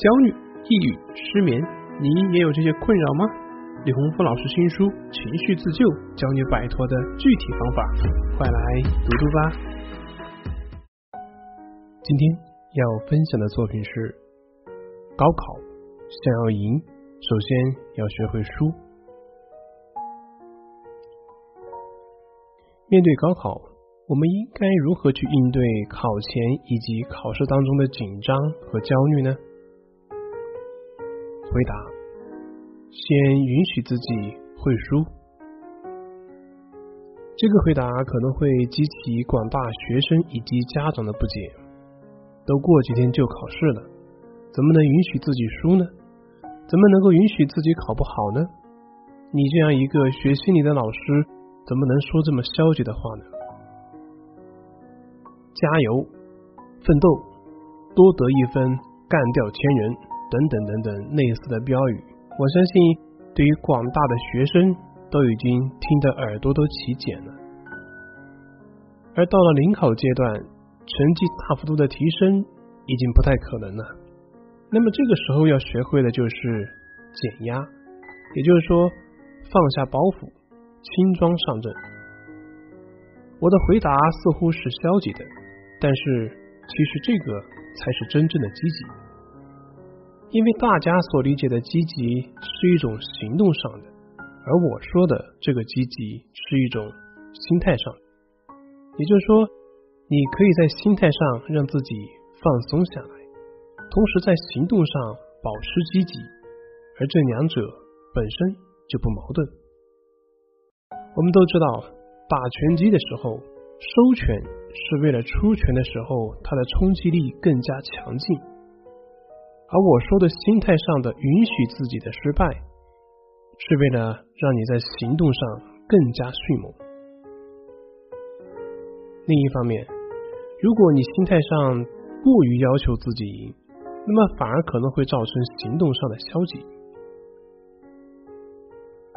焦虑、抑郁、失眠，你也有这些困扰吗？李洪福老师新书《情绪自救》，教你摆脱的具体方法，快来读读吧。今天要分享的作品是：高考想要赢，首先要学会输。面对高考，我们应该如何去应对考前以及考试当中的紧张和焦虑呢？回答：先允许自己会输。这个回答可能会激起广大学生以及家长的不解。都过几天就考试了，怎么能允许自己输呢？怎么能够允许自己考不好呢？你这样一个学心理的老师，怎么能说这么消极的话呢？加油，奋斗，多得一分，干掉千人。等等等等类似的标语，我相信对于广大的学生都已经听得耳朵都起茧了。而到了临考阶段，成绩大幅度的提升已经不太可能了。那么这个时候要学会的就是减压，也就是说放下包袱，轻装上阵。我的回答似乎是消极的，但是其实这个才是真正的积极。因为大家所理解的积极是一种行动上的，而我说的这个积极是一种心态上。也就是说，你可以在心态上让自己放松下来，同时在行动上保持积极，而这两者本身就不矛盾。我们都知道，打拳击的时候，收拳是为了出拳的时候，它的冲击力更加强劲。而我说的心态上的允许自己的失败，是为了让你在行动上更加迅猛。另一方面，如果你心态上过于要求自己赢，那么反而可能会造成行动上的消极。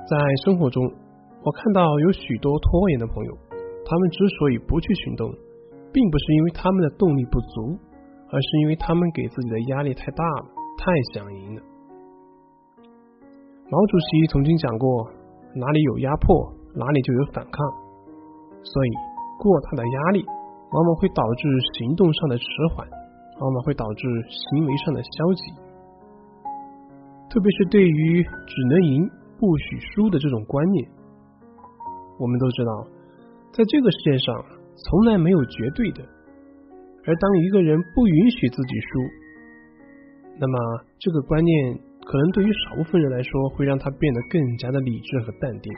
在生活中，我看到有许多拖延的朋友，他们之所以不去行动，并不是因为他们的动力不足。而是因为他们给自己的压力太大了，太想赢了。毛主席曾经讲过，哪里有压迫，哪里就有反抗。所以，过大的压力往往会导致行动上的迟缓，往往会导致行为上的消极。特别是对于只能赢不许输的这种观念，我们都知道，在这个世界上从来没有绝对的。而当一个人不允许自己输，那么这个观念可能对于少部分人来说会让他变得更加的理智和淡定，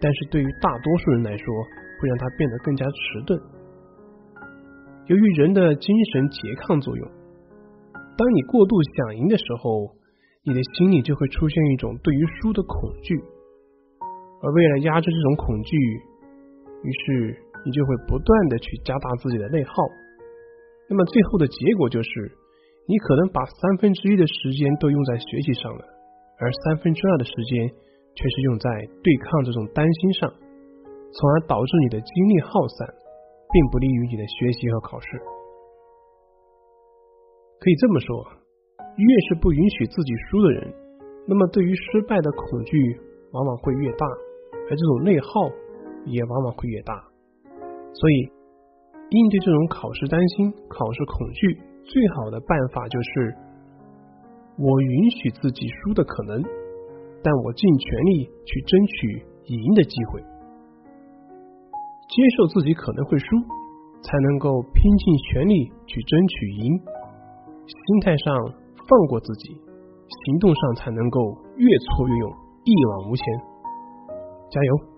但是对于大多数人来说会让他变得更加迟钝。由于人的精神拮抗作用，当你过度想赢的时候，你的心里就会出现一种对于输的恐惧，而为了压制这种恐惧，于是你就会不断的去加大自己的内耗。那么最后的结果就是，你可能把三分之一的时间都用在学习上了，而三分之二的时间却是用在对抗这种担心上，从而导致你的精力耗散，并不利于你的学习和考试。可以这么说，越是不允许自己输的人，那么对于失败的恐惧往往会越大，而这种内耗也往往会越大。所以。应对这种考试担心、考试恐惧，最好的办法就是：我允许自己输的可能，但我尽全力去争取赢的机会。接受自己可能会输，才能够拼尽全力去争取赢。心态上放过自己，行动上才能够越挫越勇，一往无前。加油！